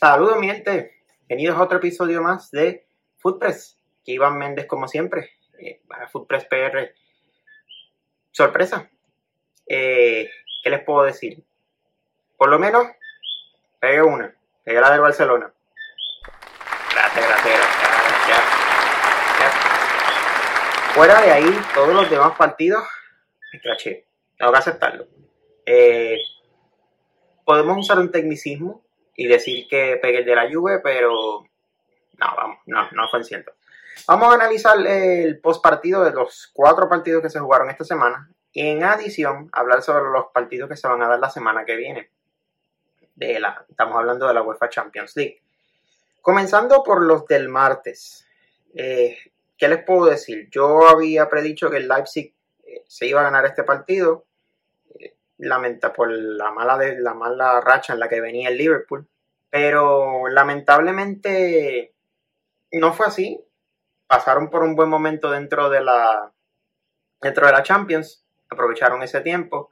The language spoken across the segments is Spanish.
Saludos, mi gente. Bienvenidos a otro episodio más de Footpress. Aquí Iván Méndez, como siempre, eh, para Footpress PR. Sorpresa. Eh, ¿Qué les puedo decir? Por lo menos, pegué una. Pegué la del Barcelona. Gracias, gracias. Fuera de ahí, todos los demás partidos, me. Tengo que aceptarlo. Eh, podemos usar un tecnicismo y decir que pegué el de la Juve, pero no, vamos, no, no fue cierto. Vamos a analizar el post partido de los cuatro partidos que se jugaron esta semana y en adición hablar sobre los partidos que se van a dar la semana que viene. De la, estamos hablando de la UEFA Champions League. Comenzando por los del martes. Eh, ¿Qué les puedo decir? Yo había predicho que el Leipzig eh, se iba a ganar este partido lamenta por la mala, de, la mala racha en la que venía el Liverpool. Pero lamentablemente no fue así. Pasaron por un buen momento dentro de la, dentro de la Champions. Aprovecharon ese tiempo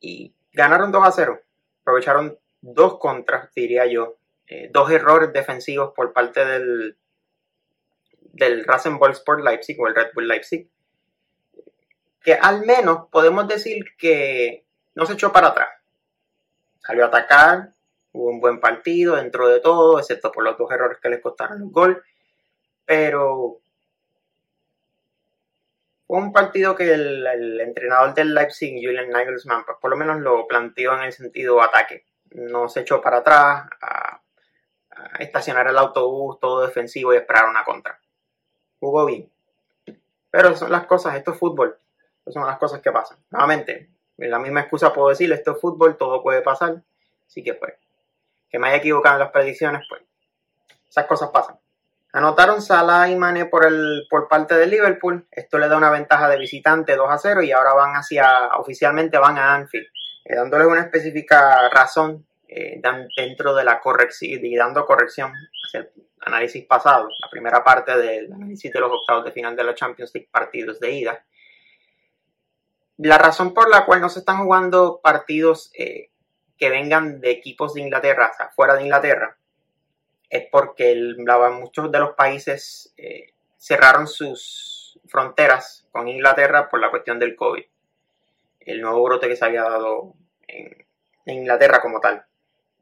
y ganaron 2 a 0. Aprovecharon dos contras, diría yo. Eh, dos errores defensivos por parte del, del Rasenballsport Leipzig o el Red Bull Leipzig que al menos podemos decir que no se echó para atrás. Salió a atacar, hubo un buen partido dentro de todo, excepto por los dos errores que les costaron el gol. Pero fue un partido que el, entrenador del Leipzig, Julian Nagelsmann, pues por lo menos lo planteó en el sentido ataque. No se echó para atrás a estacionar el autobús todo defensivo y esperar una contra. Jugó bien. Pero son las cosas, esto es fútbol. Esas son las cosas que pasan. Nuevamente, en la misma excusa puedo decir, esto es fútbol, todo puede pasar. Así que pues, que me haya equivocado en las predicciones, pues, esas cosas pasan. Anotaron Salah y Mane por, el, por parte de Liverpool. Esto le da una ventaja de visitante 2 a 0 y ahora van hacia, oficialmente van a Anfield, eh, dándoles una específica razón eh, dentro de la corrección y dando corrección hacia el análisis pasado, la primera parte del análisis de los octavos de final de la Champions League, partidos de ida la razón por la cual no se están jugando partidos eh, que vengan de equipos de Inglaterra, fuera de Inglaterra, es porque muchos de los países eh, cerraron sus fronteras con Inglaterra por la cuestión del COVID. El nuevo brote que se había dado en, Inglaterra como tal.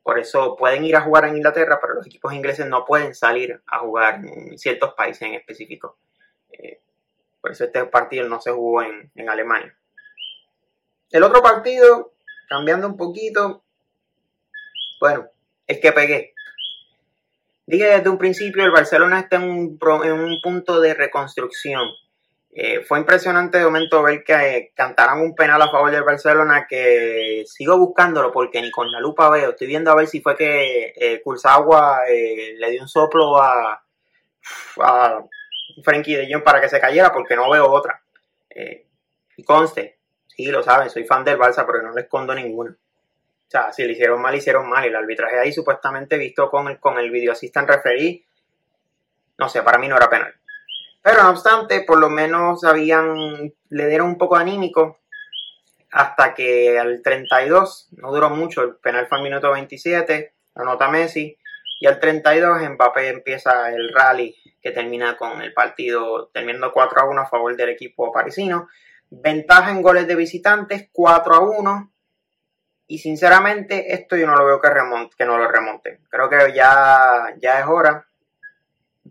Por eso pueden ir a jugar en Inglaterra, pero los equipos ingleses no pueden salir a jugar en ciertos países en específico. Eh, por eso este partido no se jugó en Alemania. El otro partido, cambiando un poquito, bueno, el que pegué. Dije desde un principio, el Barcelona está en un, punto de reconstrucción. Eh, fue impresionante de momento ver que eh, cantaran un penal a favor del Barcelona que sigo buscándolo porque ni con la lupa veo. Estoy viendo a ver si fue que eh, eh le dio un soplo a, a Frankie de Jong para que se cayera porque no veo otra. y conste, Sí, lo saben, soy fan del Barça, pero no le escondo ninguna. O sea, si le hicieron mal, hicieron mal. El arbitraje ahí, supuestamente visto con el, con el video assistant referí, no sé, para mí no era penal. Pero no obstante, por lo menos habían, le dieron un poco anímico hasta que al 32, no duró mucho, el penal fue al minuto 27, anota Messi, y al 32 Mbappé empieza el rally que termina con el partido terminando 4 a 1 a favor del equipo parisino. Ventaja en goles de visitantes, 4 a 1. Y sinceramente, esto yo no lo veo que, remonte, que no lo remonte. Creo que ya, ya es hora.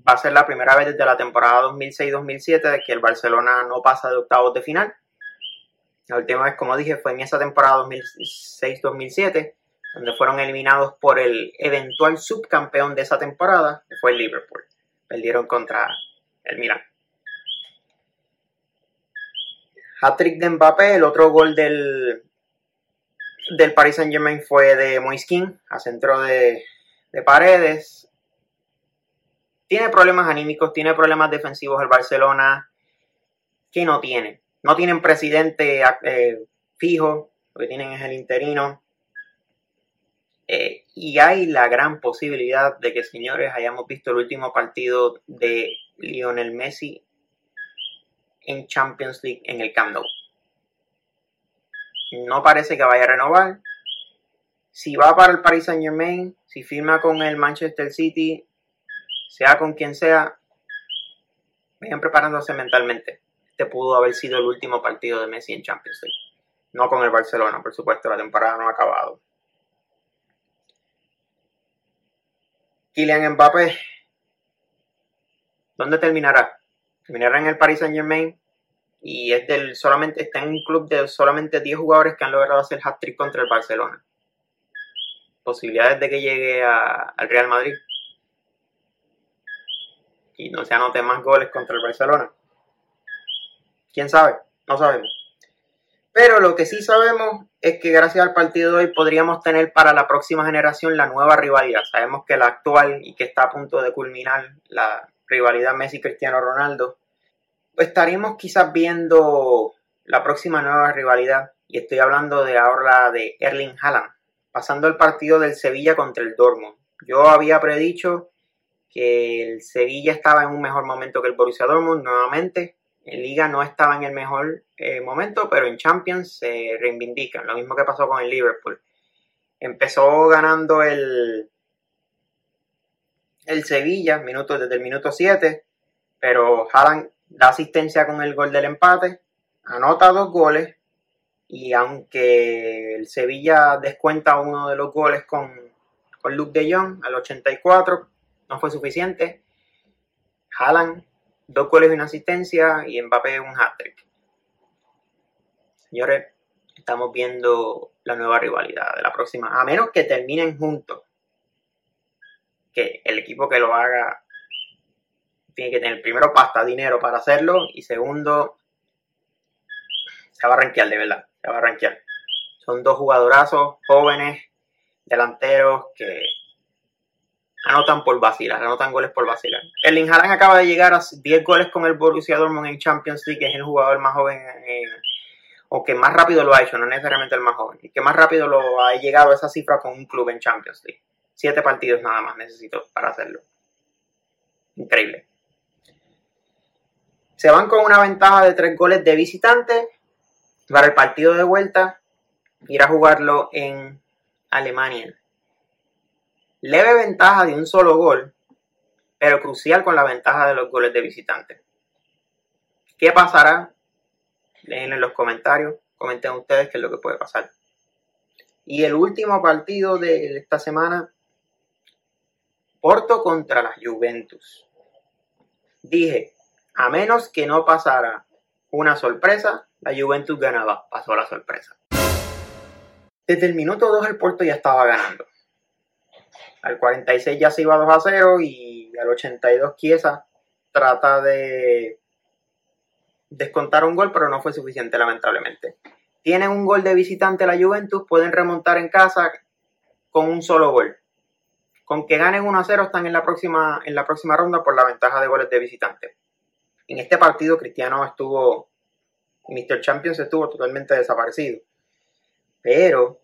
Va a ser la primera vez desde la temporada 2006-2007 de que el Barcelona no pasa de octavos de final. La última vez, como dije, fue en esa temporada 2006-2007, donde fueron eliminados por el eventual subcampeón de esa temporada, que fue el Liverpool. Perdieron contra el Milan. Hat-trick de Mbappé, el otro gol del, del Paris Saint Germain fue de Moiskin a centro de, paredes. Tiene problemas anímicos, tiene problemas defensivos el Barcelona. que no tiene? No tienen presidente eh, fijo, lo que tienen es el interino. Eh, y hay la gran posibilidad de que, señores, hayamos visto el último partido de Lionel Messi en Champions League en el Camp Nou. No parece que vaya a renovar. si va para el Paris Saint Germain, si firma con el Manchester City, sea con quien sea, vayan preparándose mentalmente. Este pudo haber sido el último partido de Messi en Champions League. No con el Barcelona, por supuesto, la temporada no ha acabado. Kylian Mbappé, ¿dónde terminará? Terminará en el Paris Saint Germain y es del solamente está en un club de solamente 10 jugadores que han logrado hacer hat-trick contra el Barcelona. Posibilidades de que llegue al Real Madrid y no se anote más goles contra el Barcelona. ¿Quién sabe? No sabemos. Pero lo que sí sabemos es que gracias al partido de hoy podríamos tener para la próxima generación la nueva rivalidad. Sabemos que la actual y que está a punto de culminar la rivalidad Messi-Cristiano Ronaldo estaríamos quizás viendo la próxima nueva rivalidad, y estoy hablando de ahora de Erling Haaland, pasando el partido del Sevilla contra el Dortmund. Yo había predicho que el Sevilla estaba en un mejor momento que el Borussia Dortmund nuevamente. En Liga no estaba en el mejor eh, momento, pero en Champions se reivindican. Lo mismo que pasó con el Liverpool. Empezó ganando el, el Sevilla minutos, desde el minuto 7, pero Haaland da asistencia con el gol del empate, anota dos goles y aunque el Sevilla descuenta uno de los goles con, con Luke de Jong al 84, no fue suficiente. Haaland, dos goles y una asistencia y Mbappé un hat-trick. Señores, estamos viendo la nueva rivalidad de la próxima, a menos que terminen juntos. Que el equipo que lo haga tiene que tener primero pasta, dinero para hacerlo y segundo se va a rankear de verdad, se va a rankear. Son dos jugadorazos jóvenes, delanteros que anotan por vacilar, anotan goles por vacilar. El Haaland acaba de llegar a 10 goles con el Borussia Dortmund en Champions League, que es el jugador más joven o que más rápido lo ha hecho, no necesariamente el más joven, y que más rápido lo ha llegado a esa cifra con un club en Champions League. Siete partidos nada más necesito para hacerlo. Increíble. Se van con una ventaja de tres goles de visitante para el partido de vuelta, ir a jugarlo en Alemania. Leve ventaja de un solo gol, pero crucial con la ventaja de los goles de visitante. ¿Qué pasará? Dejen en los comentarios, comenten ustedes qué es lo que puede pasar. Y el último partido de esta semana, Porto contra la Juventus. Dije, a menos que no pasara una sorpresa, la Juventus ganaba. Pasó la sorpresa. Desde el minuto 2 el Porto ya estaba ganando. Al 46 ya se iba 2 a 0 y al 82 Chiesa trata de descontar un gol, pero no fue suficiente lamentablemente. Tienen un gol de visitante la Juventus, pueden remontar en casa con un solo gol. Con que ganen 1 a 0 están en la próxima, en la próxima ronda por la ventaja de goles de visitante. En este partido Cristiano estuvo, Mr. Champions estuvo totalmente desaparecido. Pero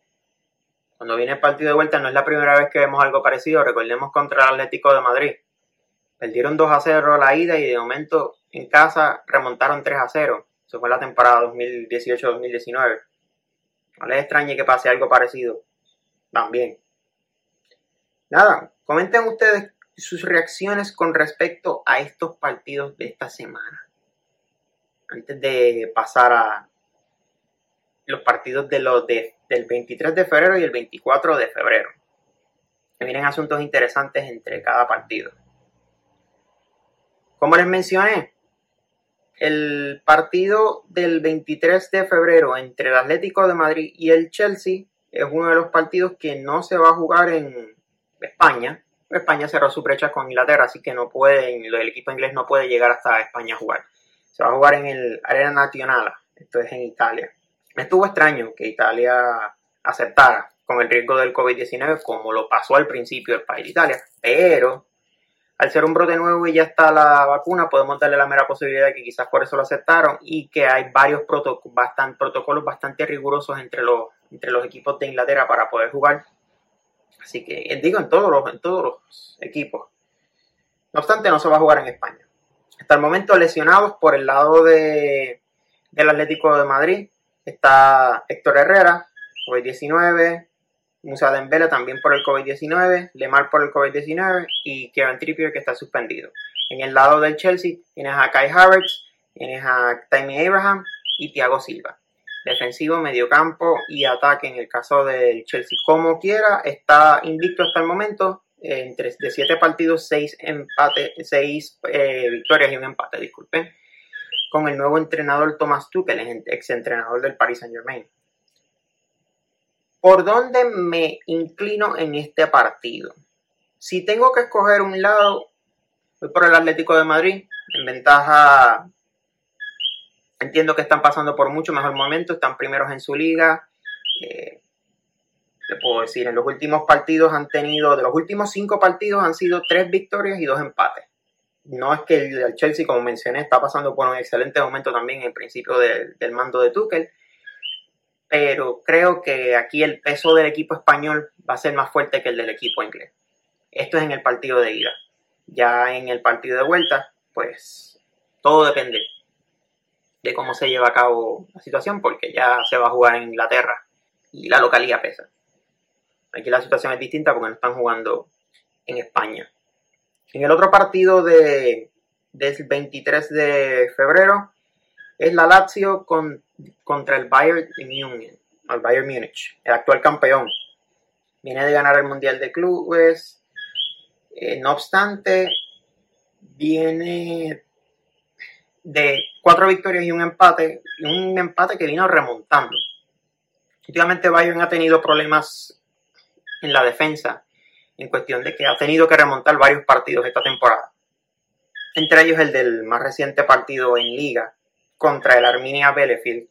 cuando viene el partido de vuelta no es la primera vez que vemos algo parecido. Recordemos contra el Atlético de Madrid. Perdieron 2 a 0 la ida y de momento en casa remontaron 3 a 0. Eso fue la temporada 2018-2019. No les extrañe que pase algo parecido. También. Nada, comenten ustedes sus reacciones con respecto a estos partidos de esta semana. Antes de pasar a los partidos de los de, del 23 de febrero y el 24 de febrero. Que vienen asuntos interesantes entre cada partido. Como les mencioné, el partido del 23 de febrero entre el Atlético de Madrid y el Chelsea es uno de los partidos que no se va a jugar en España, España cerró su brecha con Inglaterra, así que no puede, el equipo inglés no puede llegar hasta España a jugar. Se va a jugar en el Arena Nacional, esto es en Italia. Me estuvo extraño que Italia aceptara con el riesgo del COVID-19, como lo pasó al principio el país de Italia, pero al ser un brote nuevo y ya está la vacuna, podemos darle la mera posibilidad de que quizás por eso lo aceptaron y que hay varios protocolos bastante rigurosos entre los, entre los equipos de Inglaterra para poder jugar Así que eh, digo en todos los, en todos los equipos. No obstante, no se va a jugar en España. Hasta el momento lesionados por el lado de, del Atlético de Madrid está Héctor Herrera, COVID-19, Musa Dembele también por el COVID-19, Lemar por el COVID-19 y Kevin Trippier que está suspendido. En el lado del Chelsea tienes a Kai Havertz, tienes a Tammy Abraham y Thiago Silva. Defensivo, mediocampo y ataque en el caso del Chelsea. Como quiera, está invicto hasta el momento. Entre de 7 partidos, 6 empate, seis, eh, victorias y un empate, disculpen. Con el nuevo entrenador Thomas Tuchel, el ex entrenador del Paris Saint Germain. ¿Por dónde me inclino en este partido? Si tengo que escoger un lado, voy por el Atlético de Madrid, en ventaja. Entiendo que están pasando por mucho mejor momento, están primeros en su liga. Eh, le puedo decir, en los últimos partidos han tenido, de los últimos cinco partidos han sido tres victorias y dos empates. No es que el Chelsea, como mencioné, está pasando por un excelente momento también en principio del mando de Tuchel pero creo que aquí el peso del equipo español va a ser más fuerte que el del equipo inglés. Esto es en el partido de ida. Ya en el partido de vuelta, pues todo depende de cómo se lleva a cabo la situación, porque ya se va a jugar en Inglaterra y la localidad pesa. Aquí la situación es distinta porque no están jugando en España. En el otro partido de, del 23 de febrero es la Lazio con contra el Bayern Munich, el Bayern Munich, el actual campeón. Viene de ganar el Mundial de Clubes. Eh, no obstante, viene de cuatro victorias y un empate, un empate que vino remontando. Últimamente Bayern ha tenido problemas en la defensa, en cuestión de que ha tenido que remontar varios partidos esta temporada. Entre ellos el del más reciente partido en liga, contra el Arminia Bielefeld,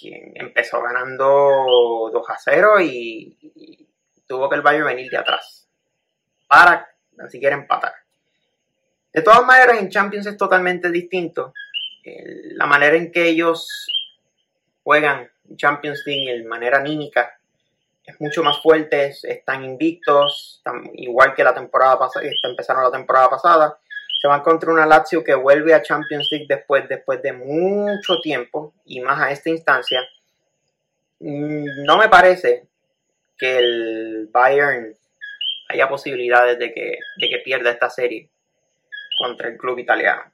quien empezó ganando 2 a 0 y, tuvo que el Bayern venir de atrás para ni siquiera empatar. De todas maneras, en Champions es totalmente distinto. La manera en que ellos juegan Champions League, de manera anímica, es mucho más fuerte, están invictos, igual que la temporada pasada, empezaron la temporada pasada se van contra una Lazio que vuelve a Champions League después, después de mucho tiempo y más a esta instancia. Mm, no me parece que el Bayern haya posibilidades de que, de que pierda esta serie contra el club italiano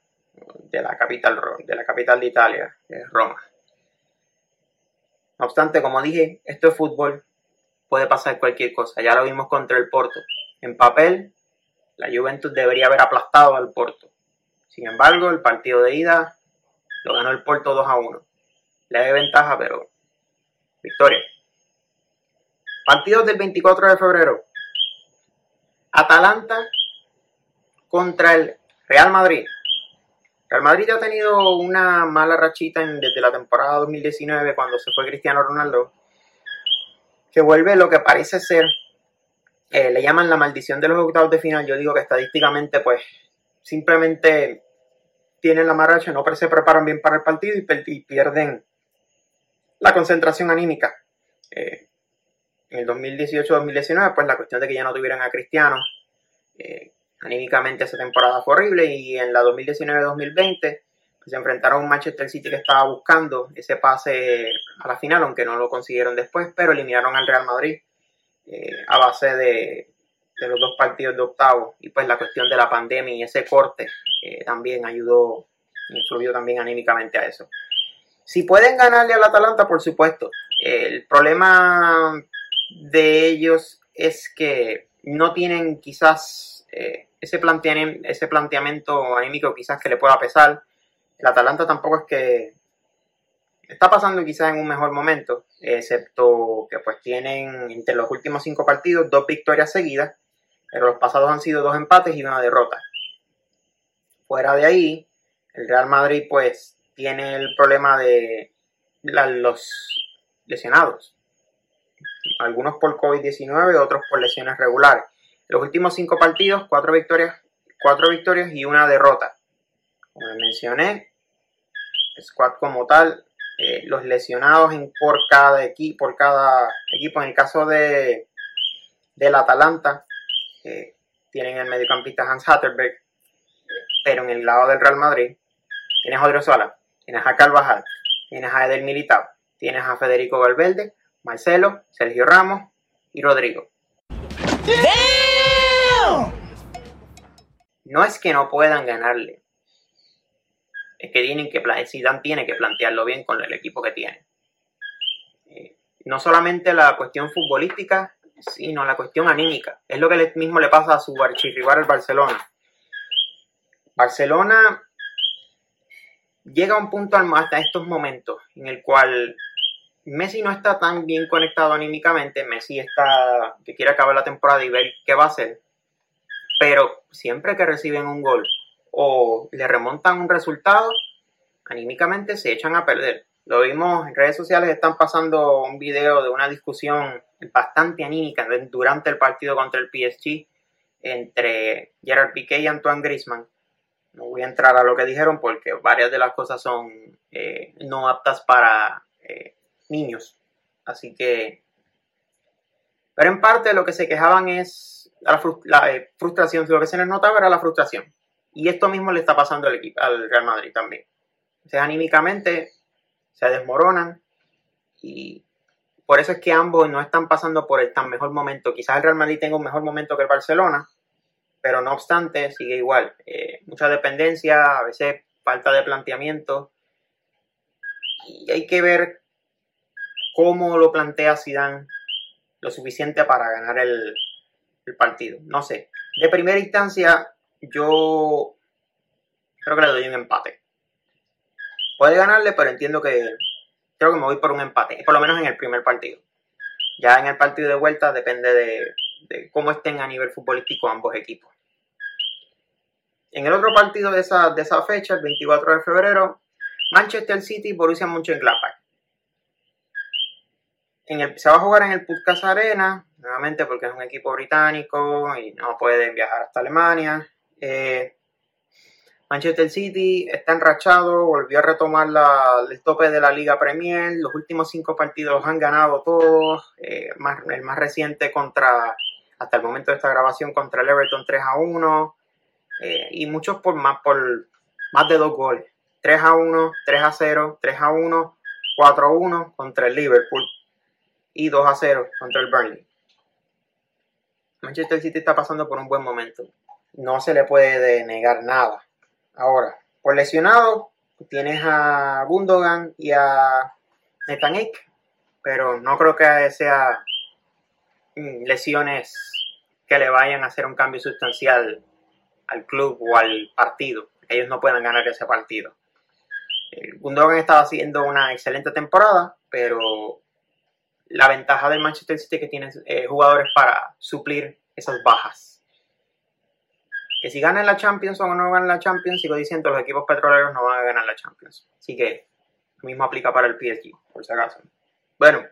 de la capital de la capital de Italia, Roma. No obstante, como dije, esto es fútbol, puede pasar cualquier cosa. Ya lo vimos contra el Porto. En papel, la Juventus debería haber aplastado al Porto. Sin embargo, el partido de ida lo ganó el Porto 2 a 1. Le da ventaja, pero victoria. Partidos del 24 de febrero. Atalanta contra el Real Madrid. Real Madrid ha tenido una mala rachita desde la temporada 2019 cuando se fue Cristiano Ronaldo, que vuelve lo que parece ser eh, le llaman la maldición de los octavos de final. Yo digo que estadísticamente, pues, simplemente tienen la marcha, no se preparan bien para el partido y, pierden la concentración anímica. Eh, en el 2018-2019, pues la cuestión de que ya no tuvieran a Cristiano, eh, anímicamente esa temporada fue horrible y en la 2019-2020 pues, se enfrentaron a un Manchester City que estaba buscando ese pase a la final, aunque no lo consiguieron después, pero eliminaron al Real Madrid eh, a base de, los dos partidos de octavo y pues la cuestión de la pandemia y ese corte eh, también ayudó, influyó también anímicamente a eso. Si pueden ganarle al Atalanta, por supuesto. El problema de ellos es que no tienen quizás eh, ese, planteamiento, ese planteamiento anímico quizás que le pueda pesar. El Atalanta tampoco es que está pasando quizás en un mejor momento, excepto que pues tienen entre los últimos cinco partidos dos victorias seguidas, pero los pasados han sido dos empates y una derrota. Fuera de ahí, el Real Madrid pues tiene el problema de los lesionados. Algunos por COVID-19, otros por lesiones regulares. Los últimos cinco partidos, cuatro victorias, cuatro victorias y una derrota. Como mencioné, squad como tal eh, los lesionados por, cada equipo, por. En el caso de del Atalanta, eh, tienen el mediocampista Hans Hatterberg, pero en el lado del Real Madrid tienes a Odriozola, tienes a Carvajal, tienes a Edel Militao, tienes a Federico Valverde, Marcelo, Sergio Ramos y Rodrigo. No es que no puedan ganarle, es que tienen que Zidane tiene que plantearlo bien con el equipo que tiene. Eh, no solamente la cuestión futbolística, sino la cuestión anímica. Es lo que mismo le pasa a su archirrival el Barcelona. Barcelona llega a un punto hasta estos momentos en el cual Messi no está tan bien conectado anímicamente. Messi está que quiere acabar la temporada y ver qué va a hacer. Pero siempre que reciben un gol o le remontan un resultado, anímicamente se echan a perder. Lo vimos en redes sociales, están pasando un video de una discusión bastante anímica durante el partido contra el PSG entre Gerard Piqué y Antoine Griezmann. No voy a entrar a lo que dijeron porque varias de las cosas son eh, no aptas para eh, niños. Así que... Pero en parte lo que se quejaban es la, eh, frustración, lo que se les notaba era la frustración. Y esto mismo le está pasando al, equipo, al Real Madrid también. O sea, anímicamente se desmoronan y por eso es que ambos no están pasando por el tan mejor momento. Quizás el Real Madrid tenga un mejor momento que el Barcelona, pero no obstante sigue igual. Eh, mucha dependencia, a veces falta de planteamiento y hay que ver cómo lo plantea Zidane lo suficiente para ganar el, el partido. No sé. De primera instancia, yo creo que le doy un empate. Puede ganarle, pero entiendo que creo que me voy por un empate, por lo menos en el primer partido. Ya en el partido de vuelta depende de, cómo estén a nivel futbolístico ambos equipos. En el otro partido de esa, de esa fecha, el 24 de febrero, Manchester City, Borussia Mönchengladbach. En se va a jugar en el Puskas Arena, nuevamente porque es un equipo británico y no pueden viajar hasta Alemania. Eh, Manchester City está enrachado, volvió a retomar el tope de la Liga Premier. Los últimos cinco partidos han ganado todos. Eh, el más reciente contra, hasta el momento de esta grabación, contra el Everton 3 a 1. Eh, y muchos por más, por más de dos goles. 3 a 1, 3 a 0, 3 a 1, 4 a 1 contra el Liverpool y 2 a 0 contra el Burnley. Manchester City está pasando por un buen momento. No se le puede negar nada Ahora, por lesionado, tienes a Gundogan y a Nathan pero no creo que sea mm, lesiones que le vayan a hacer un cambio sustancial al club o al partido. Ellos no pueden ganar ese partido. Eh, Gundogan estaba haciendo una excelente temporada, pero la ventaja del Manchester City es que tiene eh, jugadores para suplir esas bajas que si ganan la Champions o no ganan la Champions, sigo diciendo, los equipos petroleros no van a ganar la Champions. Así que lo mismo aplica para el PSG, por si acaso. Bueno,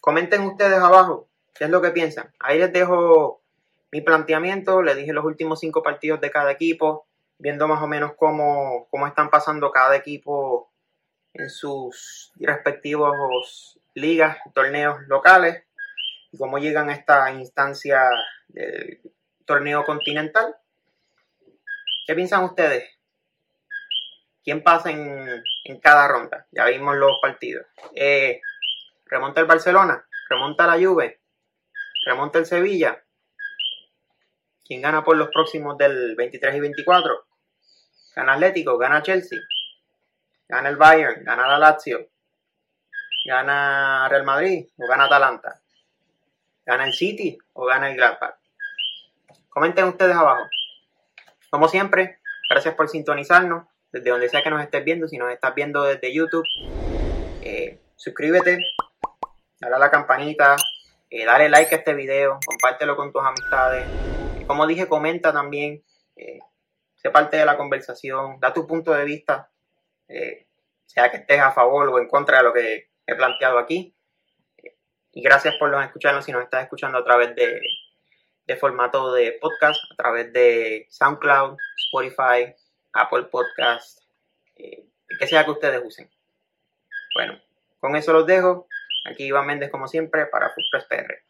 comenten ustedes abajo qué es lo que piensan. Ahí les dejo mi planteamiento, les dije los últimos cinco partidos de cada equipo, viendo más o menos cómo, cómo están pasando cada equipo en sus respectivos ligas, torneos locales, y cómo llegan a esta instancia del torneo continental. ¿Qué piensan ustedes? ¿Quién pasa en, cada ronda? Ya vimos los partidos. Eh, ¿Remonta el Barcelona? ¿Remonta la Juve? ¿Remonta el Sevilla? ¿Quién gana por los próximos del 23 y 24? ¿Gana Atlético? ¿Gana Chelsea? ¿Gana el Bayern? ¿Gana la Lazio? ¿Gana Real Madrid? ¿O gana Atalanta? ¿Gana el City? ¿O gana el Gladbach? Comenten ustedes abajo. Como siempre, gracias por sintonizarnos desde donde sea que nos estés viendo. Si nos estás viendo desde YouTube, eh, suscríbete, dale a la campanita, eh, dale like a este video, compártelo con tus amistades. Como dije, comenta también, eh, sé parte de la conversación, da tu punto de vista, sea que estés a favor o en contra de lo que he planteado aquí. Y gracias por escucharnos si nos estás escuchando a través de formato de podcast a través de SoundCloud, Spotify, Apple Podcast, eh, que sea que ustedes usen. Bueno, con eso los dejo. Aquí Iván Méndez como siempre para Foodpress PR.